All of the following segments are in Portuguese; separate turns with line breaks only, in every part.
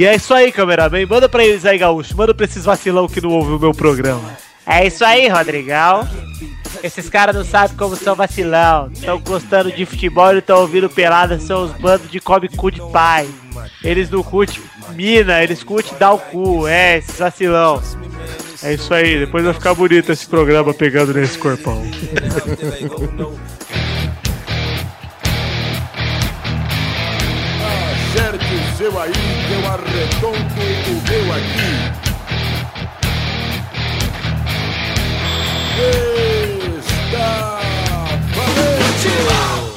E é isso aí, cameraman. Manda pra eles aí, Gaúcho. Manda pra esses vacilão que não ouvem o meu programa. É isso aí, Rodrigão. Esses caras não sabem como são vacilão. Estão gostando de futebol e estão ouvindo pelada. São os bandos de come cu de pai. Eles não curtem mina, eles curtem dar o cu. É, esses vacilão. É isso aí, depois vai ficar bonito esse programa pegando nesse corpão.
Acerte o seu aí, arredondo o meu aqui. Está valente!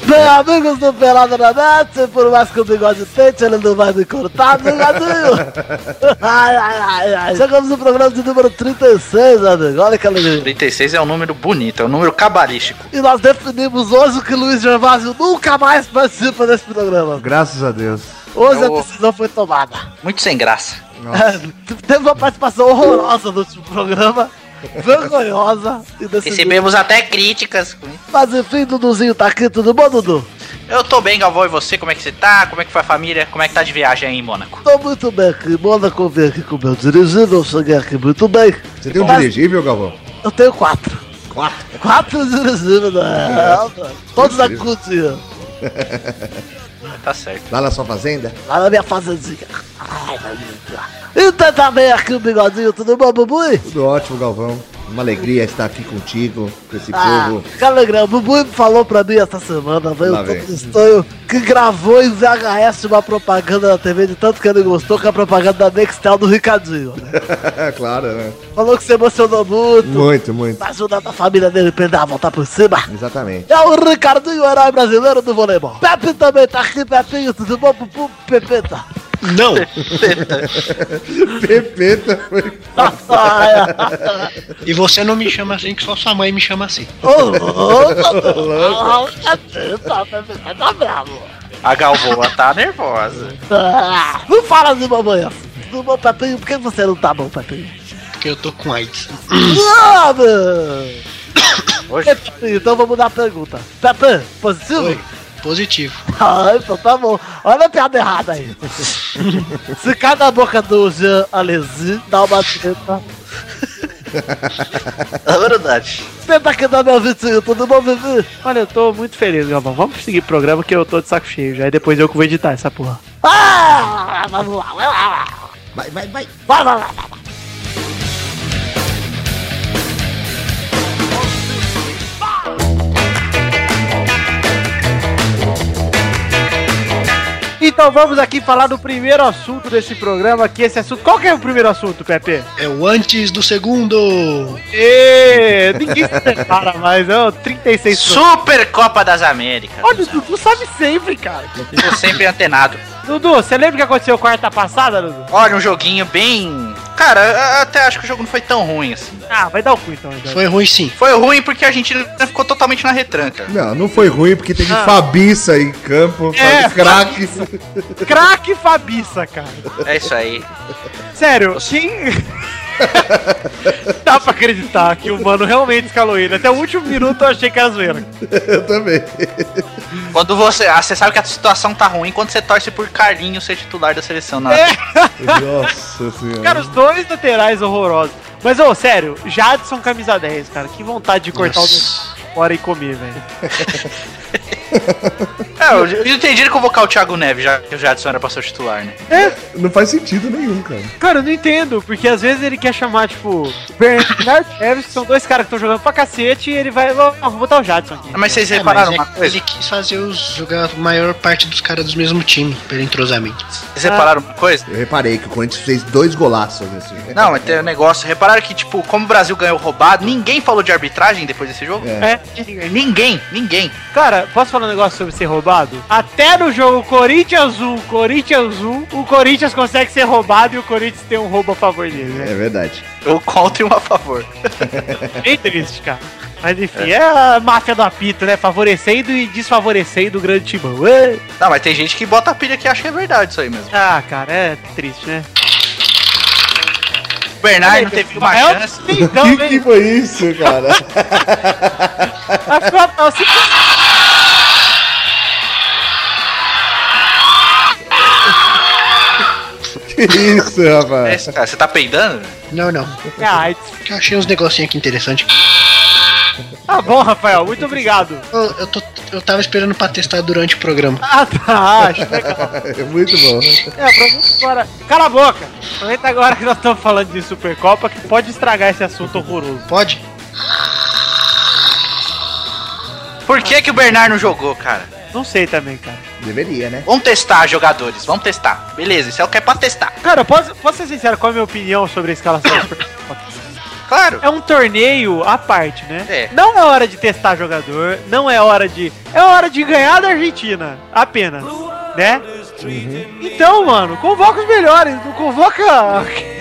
Bem, amigos do Pelada na Net, por mais que o bigode tente, ele não vai me cortar, bigodinho! ai, ai, ai, ai. Chegamos no programa de número 36, amigo. Olha que alegria.
36 é um número bonito, é um número cabalístico.
E nós definimos hoje que Luiz Gervásio nunca mais participa desse programa.
Graças a Deus.
Hoje
Eu-
a decisão foi tomada.
Muito sem graça.
Teve uma participação horrorosa no último programa. Vergonhosa.
Recebemos até críticas.
Mas enfim, Duduzinho tá aqui, tudo bom, Dudu?
Eu tô bem, Galvão, e você? Como é que você tá? Como é que foi a família? Como é que tá de viagem aí em Mônaco?
Tô muito bem aqui. Mônaco vem aqui com o meu dirigível, eu cheguei aqui muito bem.
Você tem um
Mas-
dirigível, Galvão?
Eu tenho quatro. Quatro? Quatro dirigíveis, né? Todos na cozinha.
Tá certo.
Lá na sua fazenda?
Lá na minha fazendinha. Ai, meu Deus. Então também aqui o bigodinho, tudo bom, Bubui?
Tudo ótimo, Galvão. Uma alegria estar aqui contigo, com esse
Ah,
povo.
que alegria. O Bubui falou pra mim essa semana, veio estranho, que gravou em VHS uma propaganda na TV de tanto que ele gostou, que é a propaganda da Nextel do Ricardinho. né?
claro, né?
Falou que se emocionou muito.
Muito, muito.
Tá ajudando a família dele pra ele dar a volta por cima.
Exatamente.
É o Ricardinho, o herói brasileiro do voleibol. Pepe também tá aqui, Pepinho, tudo bom, Pupu, Pepeta?
Não!
Pepeta foi.
E você não me chama assim, que só sua mãe me chama assim.
Ô, louco! Pepeta, Pepeta tá bravo.
A Galvoa tá nervosa.
Ah, Não fala assim, mamãe. Tudo bom, Pepinho? Por que você não tá bom, Pepinho?
Porque eu tô com AIDS.
Ah!
Hoje,
Pepinho, então vamos mudar a pergunta. Pepe, positivo?
Oi. Positivo.
Ah, então tá bom. Olha a piada errada aí. Se cada boca do Jean Alesi dá uma treta.
é verdade.
Tenta aqui dar meu vizinho, tudo bom, Vivi?
Olha, eu tô muito feliz, Galvão. Vamos seguir o programa que eu tô de saco cheio já. E depois eu que vou editar essa porra.
Ah, vamos lá, vai lá.
Vai, vai, vai.
Vai lá, vai
Então vamos aqui falar do primeiro assunto desse programa aqui. Esse assunto. Qual que é o primeiro assunto, Pepe?
É o antes do segundo.
Ê, ninguém se prepara mais, é o 36
Super Copa das Américas.
Olha, o Dudu sabe sempre, cara.
Tô sempre antenado.
Dudu, você lembra o que aconteceu quarta passada, Dudu?
Olha, um joguinho bem. Cara, eu até acho que o jogo não foi tão ruim assim.
Ah, vai dar o cu então. então.
Foi ruim sim.
Foi ruim porque a gente ficou totalmente na retranca.
Não, não foi ruim porque teve
Ah.
Fabiça em campo,
É,
craque.
Craque Fabiça, cara.
É isso aí.
Sério, quem. Dá pra acreditar que o mano realmente escalou ele. Até o último minuto eu achei que era zoeira.
Eu também.
Quando você. Ah, você sabe que a situação tá ruim quando você torce por Carlinhos ser titular da seleção. Não.
É.
Nossa senhora.
Cara, os dois laterais horrorosos. Mas, ô, sério, Jadson camisa 10, cara. Que vontade de cortar o
Nossa.
dedo fora e comer, velho.
É, eu, eu entendi convocar o Thiago Neves, já que o Jadson era pra ser o titular, né?
Não faz sentido nenhum, cara.
Cara, eu não entendo, porque às vezes ele quer chamar, tipo, Bernardo Neves, que são dois caras que estão jogando pra cacete, e ele vai, ó, vou botar o Jadson aqui.
Mas vocês
É,
repararam
mas
uma
é-
coisa?
Ele quis fazer os jogar a maior parte dos caras do mesmo time, pelo entrosamento.
Vocês repararam uma coisa?
Eu reparei que o Corinthians fez dois golaços nesse
Não, mas tem um negócio. Repararam que, tipo, como o Brasil ganhou roubado, ninguém falou de arbitragem depois desse jogo?
É.
É,
Ninguém, ninguém.
cara, posso falar um negócio sobre ser roubado? Até no jogo Corinthians 1, Corinthians 1, o Corinthians consegue ser roubado e o Corinthians tem um roubo a favor dele, né?
É verdade.
Eu contra e um a favor.
Bem triste, cara. Mas enfim, é. a máfia do apito, né? Favorecendo e desfavorecendo o grande timão. Ê!
Não, mas tem gente que bota a pilha que acha que é verdade isso aí mesmo.
Ah, cara, é triste, né?
O Bernardo teve uma
É o-
chance.
Então,
que, que
vem.
foi isso, cara?
A Copa,
Isso,
É
rapaz.
isso, cara, você tá peidando?
Não, não.
É AIDS.
Eu achei uns negocinhos aqui interessantes.
Tá bom, Rafael, muito obrigado.
Eu, eu, tô, eu tava esperando pra testar durante o programa.
Ah, tá, acho legal.
É muito bom.
É, aproveita agora. Cala a boca! Aproveita agora que nós estamos falando de Supercopa que pode estragar esse assunto horroroso.
Pode?
Por que, que o Bernard não jogou, cara?
Não sei também, cara.
Deveria, né?
Vamos testar, jogadores. Vamos testar. Beleza, isso é o que é pra testar.
Cara, posso, posso ser sincero, qual é a minha opinião sobre a escalação?
Claro.
É um torneio à parte, né?
É.
Não é hora de testar jogador, não é hora de. É hora de ganhar da Argentina, apenas. Né? Então, mano, convoca os melhores, não convoca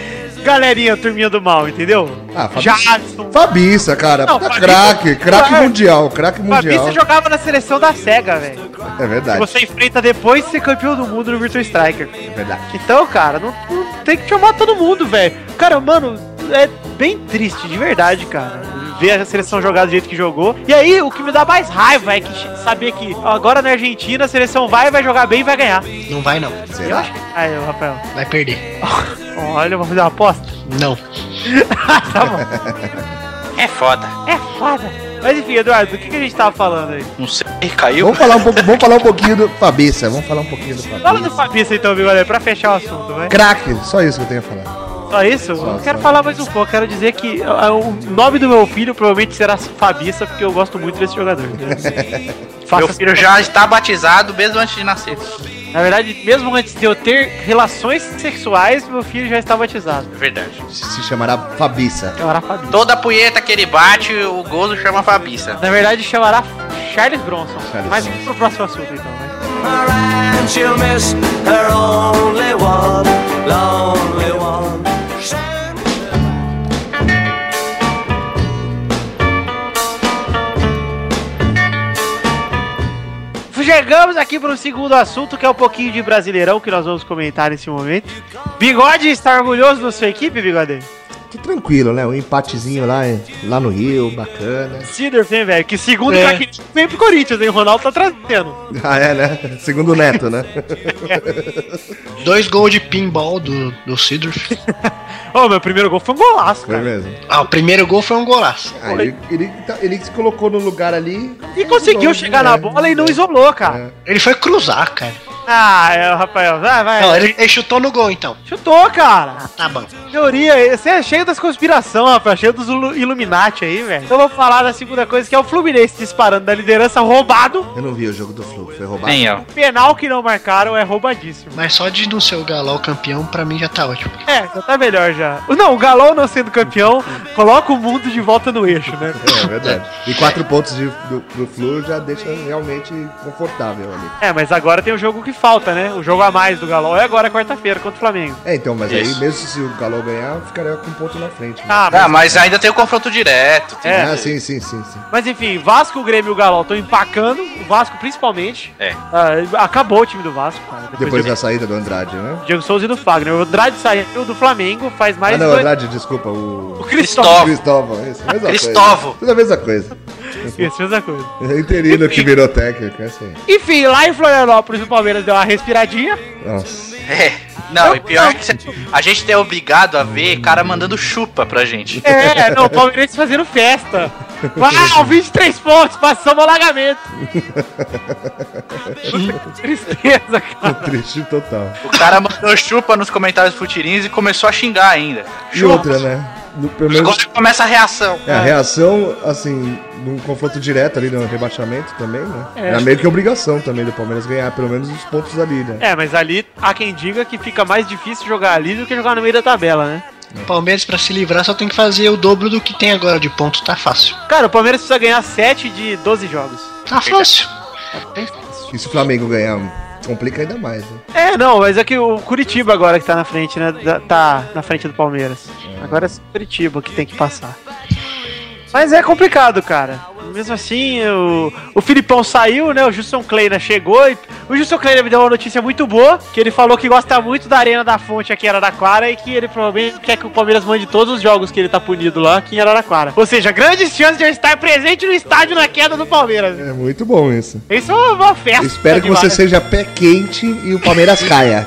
galerinha, turminha do mal, entendeu?
Ah, Fabi-. Fabiça, cara.
Não, Fabiça-
craque. Craque mundial. Craque mundial.
Fabrício jogava na seleção da SEGA, velho.
É
Que
verdade.
você enfrenta depois de ser campeão do mundo no Virtua Striker.
É verdade.
Então, cara, não, não tem que chamar todo mundo, velho. Cara, mano, é bem triste, de verdade, cara. Ver a seleção jogar do jeito que jogou. E aí, o que me dá mais raiva é que saber que agora na Argentina a seleção vai, vai jogar bem e vai ganhar.
Não vai, não.
Eu
Será?
acho que. Aí, ô, Rafael.
Vai perder.
Olha, eu vou fazer uma aposta.
Não.
tá bom.
É foda.
É foda. Mas enfim, Eduardo, do que, que a gente tava falando aí?
Não sei, caiu.
Vamos falar um pouco, vamos falar um pouquinho do Fabiça. Vamos falar um pouquinho do
Fala do
Fabiça.
Então, Bigode, pra fechar o assunto, vai.
Craque, só isso que eu tenho a falar.
Só isso?
Só,
eu quero
só.
falar mais um pouco. Quero dizer que ah, o nome do meu filho provavelmente será Fabiça, porque eu gosto muito desse jogador.
Meu filho já está batizado mesmo antes de nascer.
Na verdade, mesmo antes de eu ter relações sexuais, meu filho já está batizado.
É verdade.
Se, chamará Fabiça.
Chamará Fabiça.
Toda punheta que ele bate, o gozo chama Fabiça.
Na verdade, chamará Charles Bronson.
Charles
Mas
Bronson.
pro próximo assunto, então, né?
and she'll miss her only one, lonely one.
Chegamos aqui para o segundo assunto, que é um pouquinho de brasileirão, que nós vamos comentar nesse momento. Bigode está orgulhoso da sua equipe, Bigode?
Que tranquilo, né? Um empatezinho lá, lá no Rio, bacana.
Sidorf, hein, velho? Que segundo
É.
craque vem pro Corinthians, hein? O Ronaldo tá trazendo.
Ah, é, né? Segundo o Neto, né?
Dois gols de pinball do, do Sidorf.
Ô, meu primeiro gol foi um golaço,
Foi
cara.
mesmo.
Ah, o primeiro gol foi um golaço.
Ah, ele, ele, tá- ele se colocou no lugar ali.
E conseguiu chegar
né?
na bola e não isolou, cara.
É.
Ele foi cruzar, cara.
Ah, é, Rafael, vai, vai.
Não, ele, ele chutou no gol, então.
Chutou, cara.
Tá bom.
Teoria, você é cheio das conspirações, Rafael, cheio dos Illuminati aí, velho. Então vamos falar da segunda coisa, que é o Fluminense disparando da liderança roubado.
Eu não vi o jogo do Flu, foi roubado.
Nem eu.
Penal que não marcaram é roubadíssimo.
Mas só de não ser o Galol campeão, pra mim já tá ótimo.
É, já tá melhor já. Não, o Galão não sendo campeão, coloca o mundo de volta no eixo, né?
É verdade. E quatro pontos de, do, do Flu já deixa realmente confortável ali.
É, mas agora tem o jogo que falta, né? O jogo a mais do Galão é agora quarta-feira contra o Flamengo.
É, então, mas aí
Isso.
mesmo se o Galo ganhar, ficaria com um ponto na frente. né?
Ah,
Ah, mas ainda tem o confronto direto. tem-
É.
Ah, sim, sim, sim, sim.
Mas enfim, Vasco, o Grêmio e o Galão estão empacando, o Vasco principalmente.
É.
Ah, acabou o time do Vasco, cara.
Depois
de
da saída do Andrade, né?
Diego Souza e do Fagner. O Andrade saiu do Flamengo faz mais
Ah, não,
dois-
Andrade, desculpa, o.
O
Cristóvão.
Cristóvão.
Cristóvão, isso, mesma
Cristóvão.
coisa. Tudo a mesma coisa.
Isso, mesma coisa.
É interino que virou técnico, é assim.
Enfim, lá em Florianópolis o Palmeiras deu uma respiradinha.
Nossa.
É. Não, e pior que cê- a gente é obrigado a ver cara mandando chupa pra gente.
É, não, o Palmeiras fazendo festa. Uau, 23 pontos, passamos o alagamento. Tristeza, cara.
Triste total.
O cara mandou chupa nos comentários Futirins e começou a xingar ainda.
E outra, né? No, pelo menos,
Agora começa a reação.
é, a reação, assim, num confronto direto ali no rebaixamento também, né?
É.
Era meio que obrigação também do Palmeiras ganhar pelo menos os pontos ali, né?
É, mas ali há quem diga que fica mais difícil jogar ali do que jogar no meio da tabela, né?
O Palmeiras, pra se livrar, só tem que fazer o dobro do que tem agora de pontos. Tá fácil.
Cara, o Palmeiras precisa ganhar 7 de 12 jogos.
Tá fácil.
E se o Flamengo ganhar, complica ainda mais, né?
É, não, mas é que o Curitiba agora que tá na frente, né? Tá na frente do Palmeiras. Agora é o Curitiba que tem que passar. Mas é complicado, cara. Mesmo assim, o, o Filipão saiu, né? O Justin Kleina chegou e O Gilson Kleiner me deu uma notícia muito boa, que ele falou que gosta muito da Arena da Fonte aqui em Araraquara e que ele provavelmente quer que o Palmeiras mande todos os jogos que ele tá punido lá aqui em Araraquara. Ou seja, grandes chances de eu estar presente no estádio na queda do Palmeiras.
É muito bom isso.
Isso é uma festa.
Espero que você seja pé quente e o Palmeiras caia.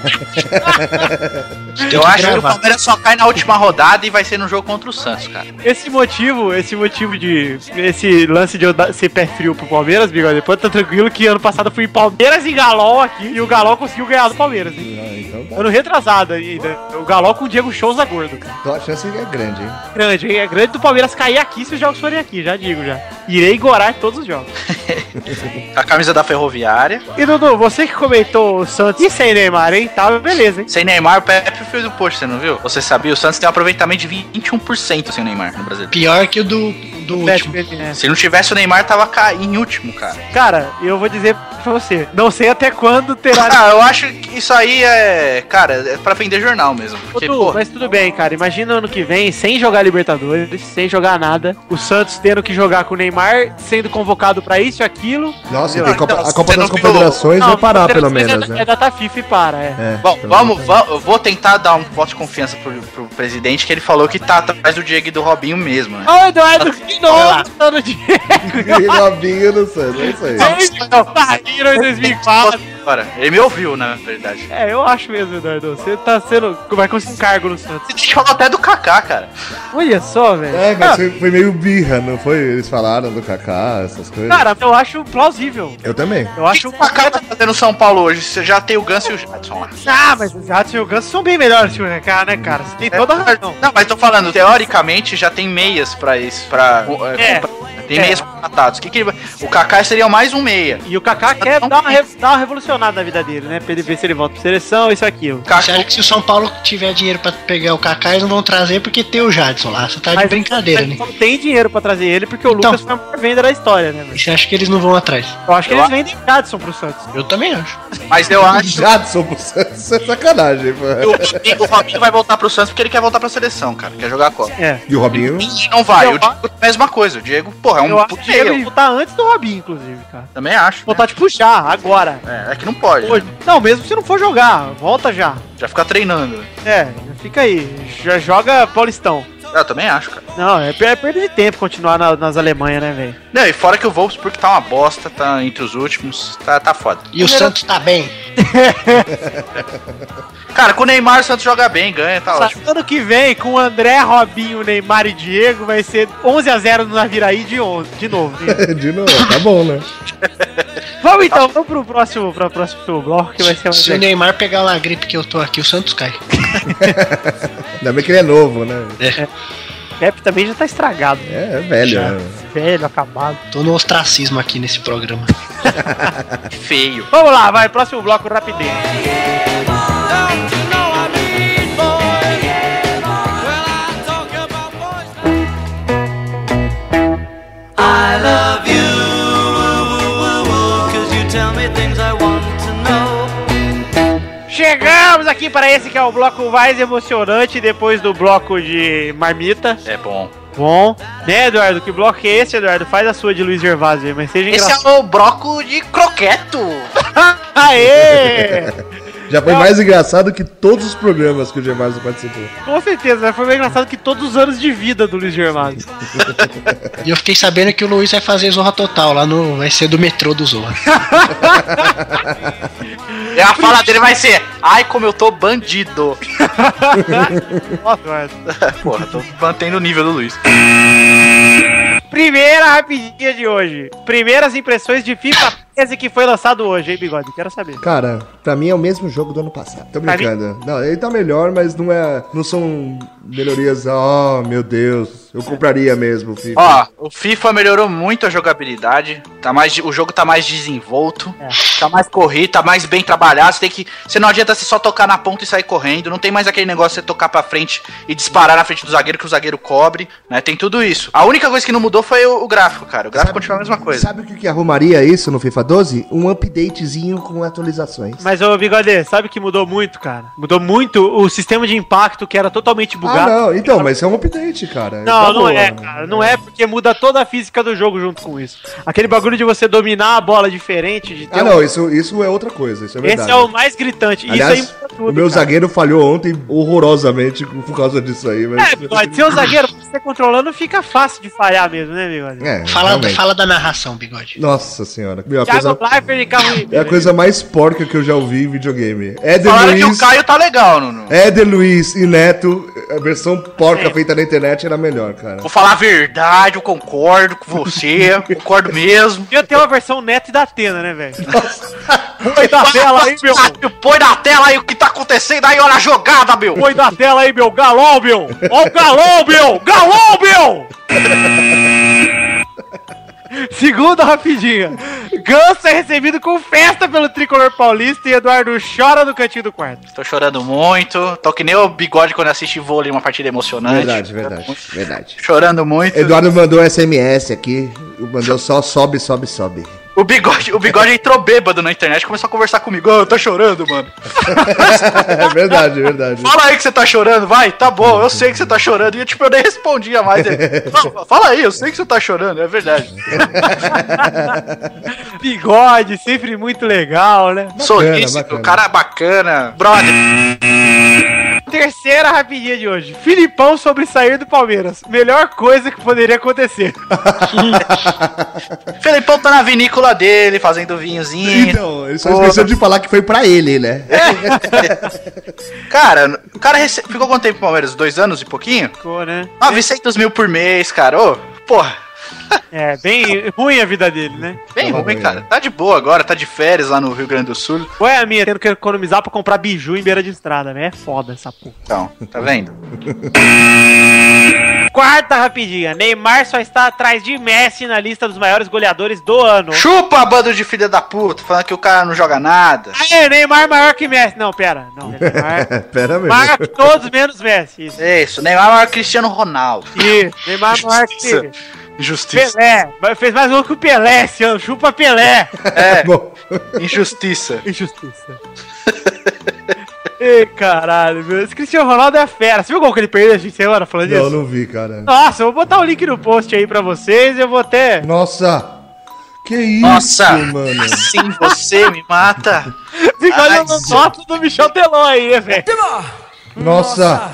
Eu acho que o Palmeiras só cai na última rodada e vai ser no jogo contra o Santos, cara.
Esse motivo, esse motivo de. Esse lance de eu dar- ser pé frio pro Palmeiras, bigode, depois tá tranquilo que ano passado eu fui em Palmeiras e Galol aqui e o Galol conseguiu ganhar do Palmeiras, hein?
Ah, então tá.
Ano retrasado ainda. O Galol com o Diego Souza gordo, cara.
Então a chance é grande, hein?
Grande, hein? É grande do Palmeiras cair aqui se os jogos forem aqui, já digo já. Irei gorar todos os jogos.
A camisa da Ferroviária.
E Dudu, você que comentou o Santos e sem Neymar, hein? Tá, beleza, hein?
Sem Neymar, o Pepe fez o post, você não viu? Você sabia? O Santos tem um aproveitamento de 21% sem Neymar no Brasil.
Pior que o do, do último.
É.
Se não tivesse o Neymar, tava em último, cara.
Cara, eu vou dizer pra você, não sei até quando terá.
Ah, eu acho que isso aí é. Cara, é pra vender jornal mesmo.
Ô,
Porque,
Du,
pô,
mas tudo bem, cara. Imagina ano que vem, sem jogar Libertadores, sem jogar nada, o Santos tendo que jogar com o Neymar, sendo convocado pra isso e aquilo.
Nossa,
Não, então,
a Copa das
não
Confederações vai
Não,
parar, pelo menos,
é,
né?
É data FIFA e para, é.
É,
Bom, vamos, vamos, eu vou tentar dar um voto de confiança pro, pro presidente, que ele falou que tá atrás do Diego e do Robinho mesmo, né?
Ô, Eduardo, de novo, tá no Diego.
Robinho no Santos, é isso aí.
Vocês saíram em 2004.
Agora, ele me ouviu, na verdade.
É, eu acho mesmo, Eduardo. Você tá sendo. Vai conseguir cargo no Santos.
Gente falou até do Kaká, cara.
Olha só, velho.
É, mas foi, foi meio birra, não foi? Eles falaram do Kaká, essas coisas.
Cara, eu acho plausível.
Eu também.
Eu
O que
acho
o Kaká tá fazendo São Paulo hoje? Você já tem o Ganso e o Jadson lá.
Ah, mas os Jadson e o Ganso são bem melhores que o Kaká, né, cara? Você tem toda a razão.
Não, mas tô falando, teoricamente já tem meias pra isso, pra é,
É.
comprar. Tem
É.
meias contratados. Que que ele O Kaká seria mais um meia.
E o Kaká quer dar uma, re- dar uma revolucionada na vida dele, né? Pra ele ver se ele volta pra seleção, isso aquilo.
O Kaká,
Você acha que se o São Paulo tiver dinheiro pra pegar o Kaká, eles não vão trazer porque tem o Jadson lá. Você tá de
Mas-
brincadeira,
mas
né?
Não tem dinheiro pra trazer ele, porque o
Então.
Lucas foi a maior venda da história, né,
E
velho?
você acha que eles não vão atrás?
Eu acho que
Eu
eles
a-
vendem Jadson pro Santos.
Eu também acho.
mas eu acho
Jadson pro Santos é sacanagem, pô.
o, Robinho- o Robinho vai voltar pro Santos porque ele quer voltar pra seleção, cara. Quer jogar a Copa.
É.
E o Robinho.
E não vai.
Eu
O Diego, mesma coisa. O Diego, porra, é um
eu acho que ele voltar antes do Robinho, inclusive, cara.
Também acho. né?
Voltar, tipo, já, agora.
É, é que não pode.
Hoje. Não, mesmo se não for jogar, volta já.
Já fica treinando.
É, fica aí. Já joga Paulistão.
Eu também acho, cara.
Não, é, é perda de tempo continuar na- nas Alemanha, né, velho?
Não, e fora que o Wolfsburg tá uma bosta, tá entre os últimos, tá, tá foda.
E o Santos tá bem.
Cara, com o Neymar o Santos joga bem, ganha, tá ótimo.
Ano que vem, com André, Robinho, Neymar e Diego, vai ser 11 a 0 no Naviraí de, on- de novo.
De novo, tá bom, né?
vamos então, vamos pro próximo, pro próximo bloco que vai ser mais
Se o. Neymar pegar uma gripe que eu tô aqui, o Santos cai.
Ainda bem que ele é novo, né?
Pepe também já tá estragado.
É, é velho,
Já.
né?
Velho, acabado.
Tô no ostracismo aqui nesse programa.
Feio.
Vamos lá, vai, próximo bloco, rapidinho. Aqui para esse que é o bloco mais emocionante depois do bloco de marmita.
É bom.
Bom, né, Eduardo? Que bloco é esse, Eduardo? Faz a sua de Luiz Gervásio aí, mas seja
Esse
engraçado.
é o broco de croqueto.
Aê!
Já foi
Não.
mais engraçado que todos os programas que o Gervásio participou.
Com certeza, né? foi mais engraçado que todos os anos de vida do Luiz Gervásio.
E eu fiquei sabendo que o Luiz vai fazer Zorra Total lá no. Vai ser do metrô do Zorra.
E a fala dele vai ser: Ai, como eu tô bandido. Porra, tô mantendo o nível do Luiz.
Primeira rapidinha de hoje. Primeiras impressões de FIFA 13 que foi lançado hoje, hein, Bigode? Quero saber.
Cara, pra mim é o mesmo jogo do ano passado. Tô brincando. Não, ele tá melhor, mas não é. Não são melhorias. Oh, meu Deus. Eu compraria mesmo o FIFA.
Ó, o FIFA melhorou muito a jogabilidade. Tá mais, o jogo tá mais desenvolto.
É.
Tá mais corrido, tá mais bem trabalhado. Você tem que. Você não adianta você só tocar na ponta e sair correndo. Não tem mais aquele negócio de você tocar pra frente e disparar na frente do zagueiro que o zagueiro cobre. Né? Tem tudo isso. A única coisa que não mudou foi o, o gráfico, cara. O gráfico continua a mesma coisa.
Sabe o que, que arrumaria isso no FIFA 12? Um updatezinho com atualizações.
Mas, ô Bigode, sabe que mudou muito, cara? Mudou muito o sistema de impacto que era totalmente
Ah,
bugado.
não. Então, mas é um update, cara.
Não, Não, não
boa.
é, cara. Não é porque muda toda a física do jogo junto com isso. Aquele bagulho de você dominar a bola diferente, de ter
Ah,
um-
não, isso, isso é outra coisa, isso é verdade.
Esse é o mais gritante.
Aliás,
isso aí muda tudo.
o meu
cara.
zagueiro falhou ontem horrorosamente por causa disso aí, mas...
É, bigode, ser um zagueiro, você controlando, fica fácil de falhar mesmo, né, bigode?
É,
Fala,
realmente.
fala da narração, bigode.
Nossa senhora. Meu, a coisa,
de carro
é a coisa mais porca que eu já ouvi em videogame. Éder
Falaram que o
Luiz,
Caio tá legal, Nuno.
Éder Luiz e Neto, a versão porca feita na internet era melhor, cara.
Vou falar a verdade, eu concordo com você, concordo mesmo.
Devia ter uma versão neto e da Atena, né, velho? Põe da tela aí, meu.
Põe na tela aí o que tá acontecendo aí, olha a jogada, meu.
Põe da tela aí, meu. Galol, meu. Ó o galol, meu. Galol, meu. Segunda rapidinha. Ganso é recebido com festa pelo tricolor paulista e Eduardo chora no cantinho do quarto.
Tô chorando muito, tô que nem o bigode quando assiste vôlei, uma partida emocionante.
Verdade, verdade, verdade.
Chorando muito.
Eduardo mandou um SMS aqui, mandou só sobe, sobe, sobe.
O bigode, o bigode entrou bêbado na internet e começou a conversar comigo. Ô, eu tô chorando, mano.
É verdade, verdade.
Fala aí que você tá chorando, vai, tá bom, eu sei que você tá chorando. E tipo, eu nem respondia mais. Ele, "Não, Fala aí, eu sei que você tá chorando, é verdade.
Bigode, sempre muito legal, né?
Solícito,
bacana.
cara bacana. Brother,
Terceira rapidinha de hoje. Filipão sobre sair do Palmeiras. Melhor coisa que poderia acontecer.
Felipão tá na vinícola dele, fazendo vinhozinho.
Então, ele só esqueceu de falar que foi pra ele, né?
Cara, o cara rece... ficou quanto tempo no Palmeiras? Dois anos e pouquinho?
Ficou, né?
900 mil por mês, cara. Ô, porra,
É, bem ruim a vida dele, né?
bem
Tá
ruim, cara. Tá de boa agora, tá de férias lá no Rio Grande do Sul.
Ou é a minha, tendo que economizar pra comprar biju em beira de estrada, né? É foda essa porra.
Então, tá vendo?
Quarta rapidinha. Neymar só está atrás de Messi na lista dos maiores goleadores do ano.
Chupa, bando de filha da puta, falando que o cara não joga nada.
Aê, Neymar maior que Messi. Não, pera. Não, Neymar
Pera mesmo.
maior que todos menos Messi. Isso.
Isso, Neymar é maior Cristiano Ronaldo.
Isso. Neymar maior que
Injustiça.
Pelé. Mas Fez mais gol que o Pelé esse ano. Chupa Pelé.
É,
Bom,
injustiça.
Injustiça. Ei, caralho, meu. Esse Cristiano Ronaldo é fera. Você viu o gol que ele perdeu essa semana falando
não,
disso?
não vi, cara.
Nossa, eu vou botar o link no post aí pra vocês. Eu vou até.
Nossa! Que isso,
Nossa,
mano?
assim você me mata.
Fica olhando foto do Michel Teló aí, né, velho.
Nossa!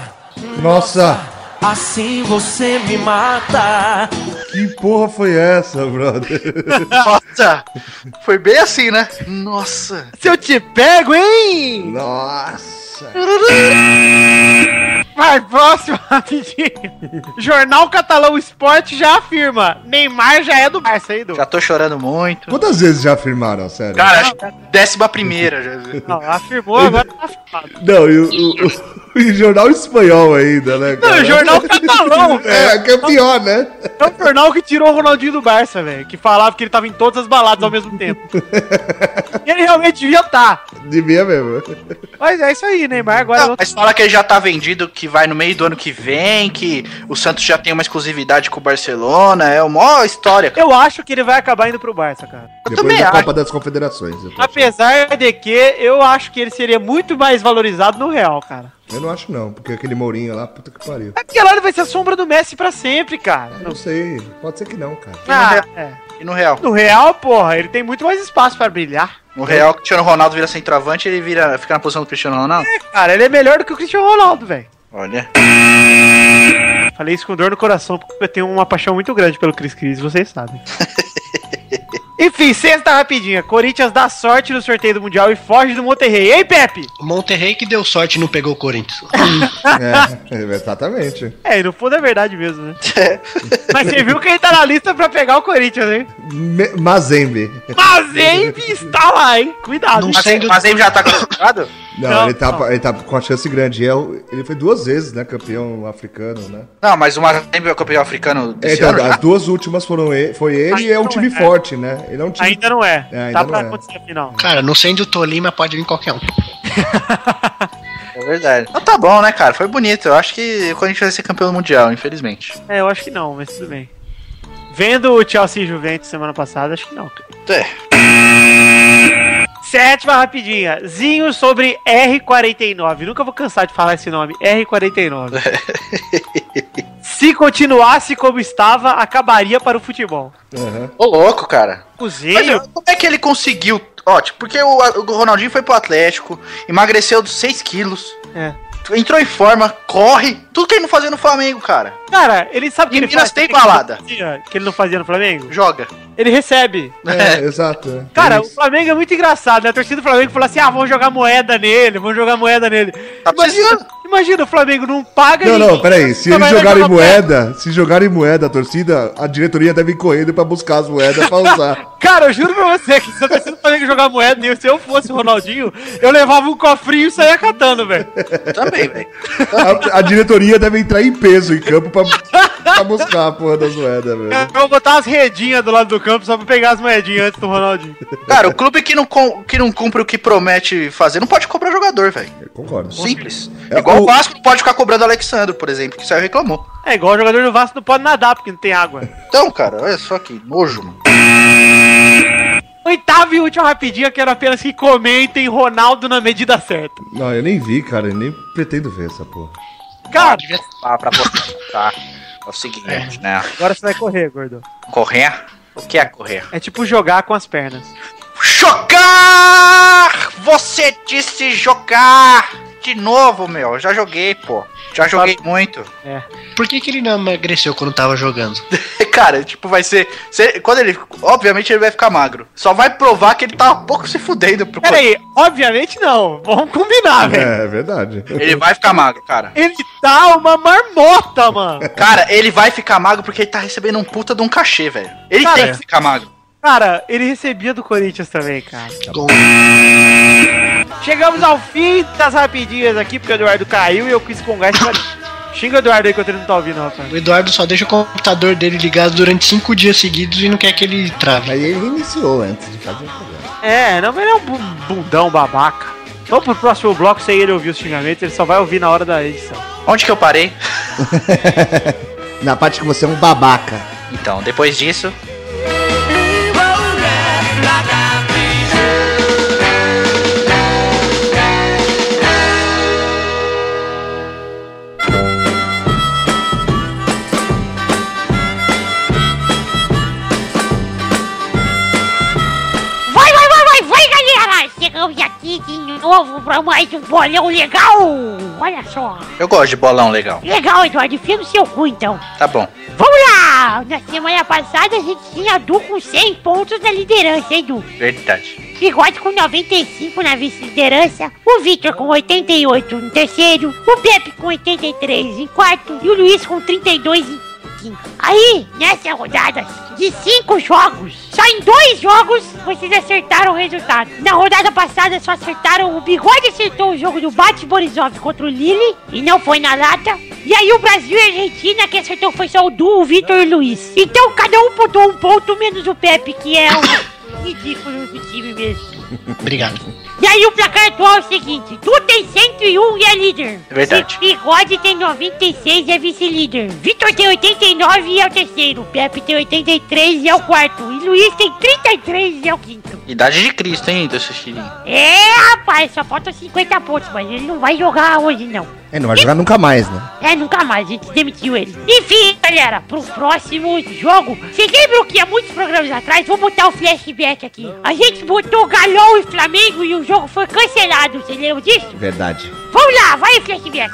Nossa!
Assim você me mata.
Que porra foi essa, brother?
Nossa, foi bem assim, né? Nossa.
Se eu te pego, hein?
Nossa!
Vai, próximo, rapidinho. Jornal Catalão Esporte já afirma: Neymar já é do Barça aí, do.
Já tô chorando muito.
Quantas vezes já afirmaram, sério?
Cara, acho que décima primeira já.
Não, afirmou, agora tá afirmado.
Não, e o- e jornal espanhol ainda, né?
Não,
cara?
o jornal catalão, velho.
É, que é pior, né?
É o jornal que tirou o Ronaldinho do Barça, velho. Que falava que ele tava em todas as baladas ao mesmo tempo. e ele realmente devia estar.
Devia mesmo.
Mas é isso aí, Neymar agora. é
Não,
outro-
mas fala que ele já tá vendido, que vai no meio do ano que vem, que o Santos já tem uma exclusividade com o Barcelona. É uma maior história, cara.
Eu acho que ele vai acabar indo pro Barça, cara.
Eu
Depois
também
da
acho.
Copa das Confederações. Tô achando.
Apesar de que eu acho que ele seria muito mais valorizado no Real, cara.
Eu não acho não, porque aquele Mourinho lá, puta que pariu.
É porque lá ele vai ser a sombra do Messi pra sempre, cara.
Não sei, pode ser que não, cara.
Ah, é.
E no Real?
No Real, porra, ele tem muito mais espaço pra brilhar.
No Real, o Cristiano Ronaldo vira centroavante, ele vira, fica na posição do Cristiano Ronaldo?
É, cara, ele é melhor do que o Cristiano Ronaldo, velho.
Olha.
Falei isso com dor no coração, porque eu tenho uma paixão muito grande pelo Cris Cris, vocês sabem. Enfim, sexta rapidinha. Corinthians dá sorte no sorteio do Mundial e foge do Monterrey. Ei, Pepe!
O Monterrey que deu sorte e não pegou o Corinthians.
É, exatamente.
É, e no fundo é verdade mesmo, né? Mas você viu quem tá na lista pra pegar o Corinthians, hein?
Me- Mazembe.
Mazembe está lá, hein? Cuidado.
Não
mas ele já tá classificado?
Não,
Não,
ele, tá,
não.
ele tá com a chance grande. É o- Ele foi duas vezes, né? Campeão africano, né?
Não, mas o Mazembe é o campeão africano
É,
desse
então,
ano já?
as duas últimas foram ele, foi ele e é um
Ainda
time
é.
forte, né? Ele é um time.
Ainda não é.
É, ainda
tá
não
pra
é.
acontecer a final.
Cara, não sendo o Tolima, pode vir qualquer um.
É verdade. Então tá bom, né, cara? Foi bonito. Eu acho que o Corinthians vai ser campeão mundial, infelizmente.
É, eu acho que não, mas tudo bem. Vendo o Chelsea e Juventus semana passada, acho que não.
É.
Sétima rapidinha. Zinho sobre R49. Nunca vou cansar de falar esse nome. R49. se continuasse como estava, acabaria para o futebol.
Ô, louco, cara. Mas
Cruzeiro.
como é que ele conseguiu? Ó, tipo, porque o, o Ronaldinho foi pro Atlético, emagreceu dos 6 quilos,
É.
entrou em forma, corre, tudo que ele não fazia no Flamengo, cara.
Cara, ele sabe que ele
Minas
faz.
tem
que ele não
balada.
fazia- Que ele não fazia no Flamengo?
Joga.
Ele recebe.
É, exato. é.
Cara,
É
o. Flamengo é muito engraçado, né? A torcida do Flamengo falou assim: ah, vamos jogar moeda nele, vamos jogar moeda nele.
Tá
Imagina, imagina, o Flamengo não paga
Não, não,
ninguém,
peraí. Se eles jogarem
jogar
moeda, se jogarem moeda, a torcida, a diretoria deve ir correndo pra buscar as moedas pra usar.
Cara, eu juro pra você que se a torcida do Flamengo jogar moeda e se eu fosse o Ronaldinho, eu levava um cofrinho e saía catando, velho.
Também, velho.
A, a diretoria deve entrar em peso em campo pra, pra buscar a porra das moedas, velho.
Eu vou botar as redinhas do lado do campo só pra pegar as moedinhas antes do Ronaldinho.
Cara, o clube que não, que não cumpre o que promete fazer não pode cobrar jogador, velho.
Eu concordo.
Simples.
É,
Igual
o-
o Vasco não pode ficar cobrando o Alexandre, por exemplo, que saiu e reclamou.
É igual o jogador do Vasco não pode nadar porque não tem água.
Então, cara, olha só que nojo, mano.
Oitavo e último rapidinho, quero apenas que comentem Ronaldo na medida certa.
Não, eu nem vi, cara. Eu nem pretendo ver essa porra.
Cara,
Ah, pra você, tá? É o seguinte, né?
agora você vai correr, gordo.
Correr? O que é correr?
É tipo jogar com as pernas.
Jogar! Você disse jogar! De novo, meu. Já joguei, pô. Já joguei muito.
Por que, que ele não emagreceu quando tava jogando?
Cara, tipo, vai ser. se- quando ele. Obviamente ele vai ficar magro. Só vai provar que ele tá um pouco se fudendo pro
Pera aí, obviamente não. Vamos combinar, velho.
É, é verdade.
Ele vai ficar magro, cara.
Ele tá uma marmota, mano.
Cara, ele vai ficar magro porque ele tá recebendo um puta de um cachê, velho. Ele
Cara,
tem que ficar magro.
Cara, ele recebia do Corinthians também, cara.
Gol.
Chegamos ao fim das rapidinhas aqui, porque o Eduardo caiu e eu quis com gás pra... Xinga o Eduardo aí que ele não tá ouvindo, rapaz.
O Eduardo só deixa o computador dele ligado durante cinco dias seguidos e não quer que ele trave.
Mas ele reiniciou antes de fazer o programa.
É, não, mas ele é um bu- bundão babaca. Vamos pro próximo bloco sem ele ouvir os xingamentos, ele só vai ouvir na hora da edição.
Onde que eu parei?
Na parte que você é um babaca.
Então, depois disso.
Novo pra mais um bolão legal! Olha só!
Eu gosto de bolão legal.
Legal, Eduardo, enfia no seu cu então.
Tá bom.
Vamos lá! Na semana passada a gente tinha Du com 100 pontos na liderança, hein, Du?
Verdade.
Bigode com 95 na vice-liderança, o Victor com 88 no terceiro, o Pepe com 83 em quarto e o Luiz com 32 em Aí, nessa rodada de cinco jogos, só em dois jogos vocês acertaram o resultado. Na rodada passada só acertaram, o Bigode acertou o jogo do Bate Borisov contra o Lille e não foi na lata. E aí o Brasil e a Argentina, quem acertou foi só o Du, o Victor e o Luiz. Então cada um pontuou um ponto, menos o Pepe, que é um ridículo do time mesmo.
Obrigado.
E aí o placar atual é o seguinte, Tu tem 101 e é líder.
É verdade.
Bigode tem 96 e é vice-líder. Vitor tem 89 e é o terceiro. Pepe tem 83 e é o quarto. E Luiz tem 33 e é o quinto.
Idade de Cristo, hein, do Xixirinho?
É, rapaz, só faltam 50 pontos, mas ele não vai jogar hoje, não.
É, não vai jogar nunca mais, né?
É, nunca mais, a gente demitiu ele. Enfim, galera, pro próximo jogo. Vocês lembram que há muitos programas atrás, vou botar o flashback aqui. A gente botou Galão e Flamengo e o jogo foi cancelado. Vocês lembram disso?
Verdade.
Vamos lá, vai o flashback.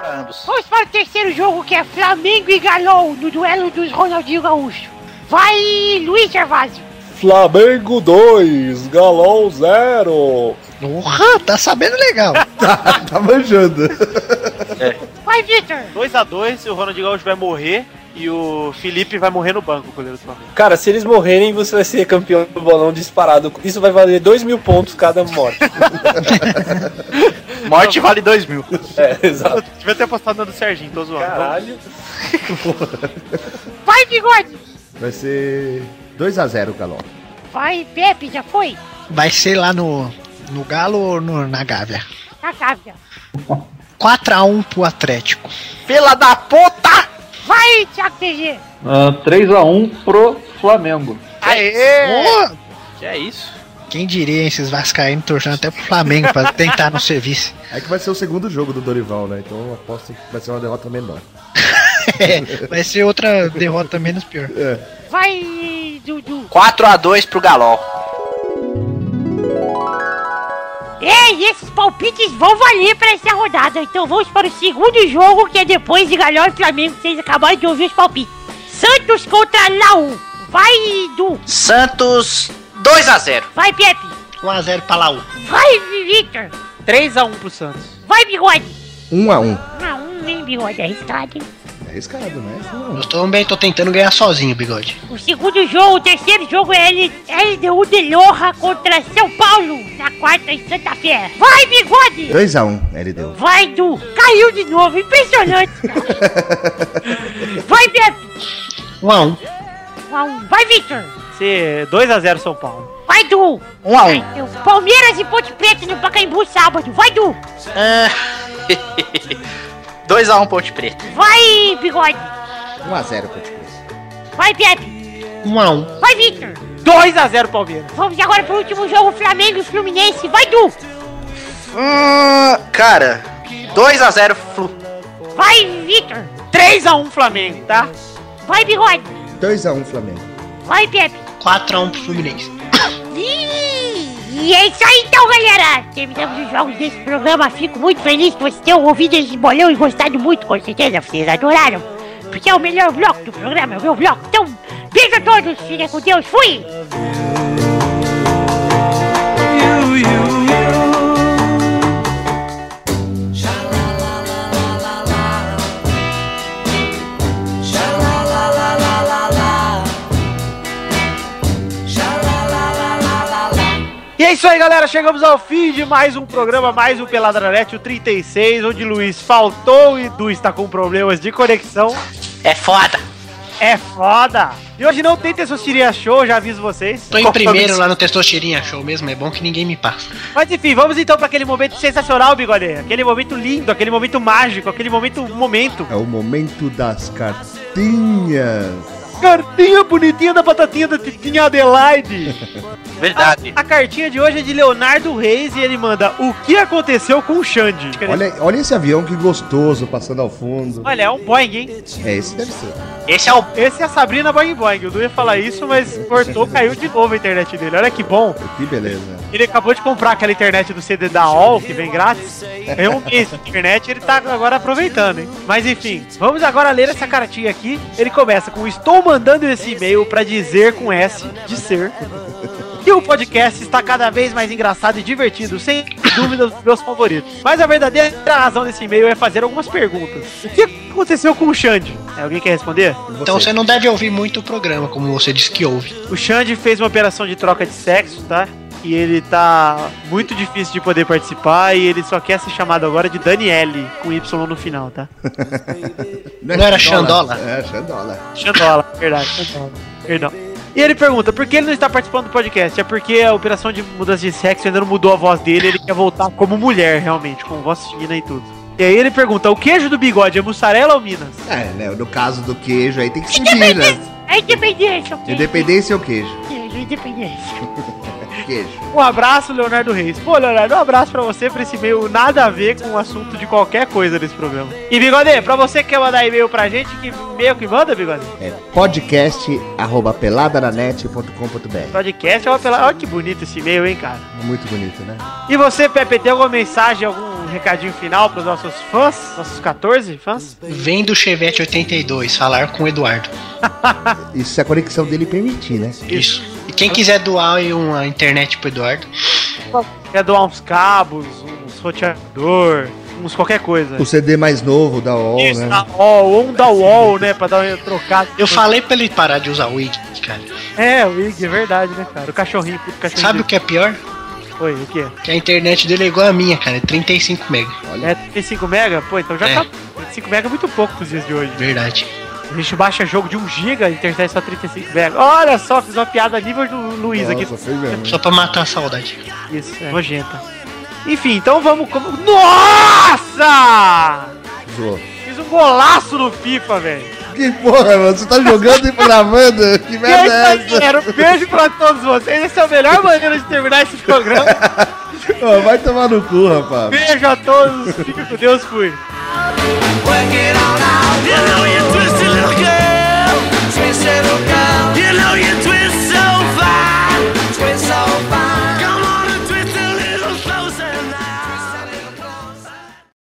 Pra ambos.
Vamos para o terceiro jogo que é Flamengo e Galão no duelo dos Ronaldinho Gaúcho. Vai, Luiz Gervásio.
Flamengo 2, Galão 0.
Porra, tá sabendo legal.
Tá, tá manjando.
Vai, Victor.
2x2, o Ronaldinho Gaúcho vai morrer e o Felipe vai morrer no banco, o goleiro do Flamengo.
Cara, se eles morrerem, você vai ser campeão do bolão disparado. Isso vai valer 2 mil pontos cada morte.
Morte vale 2 mil.
É, exato.
Devia ter apostado na do Serginho, tô zoando.
Caralho.
Vai, Bigode.
Vai ser 2x0 Galão.
Vai, Pepe, já foi?
Vai ser lá no, no Galo ou no- na Gávea?
Na Gávea.
4x1 pro Atlético.
Fila da puta!
Vai, Thiago TG.
3x1 pro Flamengo.
Aê! Que é isso?
Quem diria, hein, esses vascaínos torcendo até pro Flamengo pra tentar no serviço.
É que vai ser o segundo jogo do Dorival, né? Então eu aposto que vai ser uma derrota menor.
É, vai ser outra derrota menos pior.
É.
Vai.
4x2 pro Galol.
Ei, esses palpites vão valer pra essa rodada. Então vamos para o segundo jogo, que é depois de Galhão e Flamengo. Vocês acabaram de ouvir os palpites. Santos contra Laú. Vai, Du.
Santos 2x0.
Vai, Pepe.
1x0 pra Laú.
Vai, Victor.
3x1 pro Santos.
Vai, Bigode.
Um a um.
Não, nem Bigode, é arriscado. hein?
É arriscado, né? Um um.
Eu também tô tentando ganhar sozinho, bigode.
O segundo jogo, o terceiro jogo é L- LDU de Loja contra São Paulo, na quarta em Santa Fé. Vai, Bigode.
2x1, LDU.
Vai, Du. Caiu de novo, impressionante. Vai, Pepe.
1x1.
Um a um. Vai, Victor.
Se 2x0 São Paulo.
Vai, Du.
1x1.
Vai, Du. Palmeiras e Ponte Preta no Pacaembu sábado. Vai, Du.
2x1 Ponte Preta.
Vai, Bigode.
1x0 Ponte Preta.
Vai, Pepe.
1x1.
Vai, Victor.
2x0 Palmeiras.
Vamos agora pro último jogo, Flamengo e Fluminense. Vai, Du.
Hum, cara, 2x0 Flu.
Vai, Victor.
3x1 Flamengo, tá?
Vai, Bigode.
2x1 Flamengo.
Vai, Pepe.
4x1 pro Fluminense.
Ih, E é isso aí então, galera! Terminamos os jogos desse programa. Fico muito feliz que vocês tenham ouvido esse bolão e gostado muito, com certeza. Vocês adoraram. Porque é o melhor bloco do programa, é o meu bloco. Então, beijo a todos, fiquem com Deus, fui!
É isso aí, galera. Chegamos ao fim de mais um programa, mais um Peladranet, o 36, onde Luiz faltou e Du está com problemas de conexão.
É foda.
É foda! E hoje não tem Testosterinha Show, já aviso vocês.
Tô em primeiro lá no Testosterinha Show mesmo, é bom que ninguém me passa.
Mas enfim, vamos então para aquele momento sensacional, Bigode. Aquele momento lindo, aquele momento mágico, aquele momento momento.
É o momento das cartinhas.
Cartinha bonitinha da batatinha da Titinha Adelaide.
Verdade.
A cartinha de hoje é de Leonardo Reis e ele manda o que aconteceu com o Xande.
Olha, olha esse avião que gostoso passando ao fundo.
Olha, é um Boeing, hein?
É, esse deve ser.
Esse é o.
Esse é a Sabrina Boing Boing. Eu não ia falar isso, mas cortou, caiu de novo a internet dele. Olha que bom.
Que beleza.
Ele acabou de comprar aquela internet do CD da All, que vem grátis. Ganhou um mês de internet ele tá agora aproveitando, hein? Mas enfim, vamos agora ler essa cartinha aqui. Ele começa com: Estou mandando esse e-mail pra dizer com S de ser. que o podcast está cada vez mais engraçado e divertido, sem dúvida dos meus favoritos. Mas a verdadeira razão desse e-mail é fazer algumas perguntas. O que aconteceu com o Xande? É, Alguém quer responder?
Então você não deve ouvir muito o programa, como você disse que ouve.
O Xande fez uma operação de troca de sexo, tá? E ele tá muito difícil de poder participar e ele só quer ser chamado agora de Daniele, com Y no final, tá?
Não era Xandola?
É, Xandola.
Xandola, verdade, Xandola. Perdão. E ele pergunta, por que ele não está participando do podcast? É porque a operação de mudança de sexo ainda não mudou a voz dele, ele quer voltar como mulher, realmente, com voz fina e tudo. E aí ele pergunta, o queijo do bigode é mussarela ou Minas?
É, né? No caso do queijo aí tem que ser Minas.
É independência, ok?
Independência ou queijo?
Queijo, independência.
Queijo.
Um abraço, Leonardo Reis. Pô, Leonardo, um abraço pra você por esse e-mail nada a ver com o assunto de qualquer coisa desse programa. E Bigode, pra você que quer mandar e-mail pra gente, que e-mail que manda, Bigode?
É podcast arroba peladananet.com.br.
Podcast é uma pela... Olha que bonito esse e-mail, hein, cara.
Muito bonito, né?
E você, Pepe, tem alguma mensagem, algum recadinho final pros nossos fãs? Nossos 14 fãs?
Vem do Chevette 82, falar com o Eduardo.
Isso se a conexão dele permitir, né?
Isso. E quem quiser doar aí uma internet pro Eduardo,
Quer doar uns cabos, uns roteador, uns qualquer coisa.
O CD mais novo da OL,
Isso,
né?
da UOL, ou um da UOL, né, pra dar uma trocada.
eu falei pra ele parar de usar o Wig, cara.
É, o Ig, é verdade, né, cara? O cachorrinho, puto cachorrinho.
Sabe o que é pior?
Foi, o quê?
Que a internet dele é igual a minha, cara, é 35 mega.
É 35 mega? Pô, então já
É.
tá. 35 mega é muito pouco pros dias de hoje.
Verdade.
A gente baixa jogo de 1 GB, a internet é só 35 mega. Olha só, fiz uma piada a nível do Luiz aqui.
Nossa, fez mesmo.
Só pra matar a saudade.
Isso, é nojenta. Enfim, então vamos. Nossa!
Zoou.
Fiz um golaço no FIFA, velho.
Que porra, mano? Você tá jogando e gravando? Que merda
isso
é
aí,
essa?
galera. Um beijo pra todos vocês. Essa é a melhor maneira de terminar esse programa.
Vai tomar no cu, rapaz.
Beijo a todos. Fique com Deus. Fui.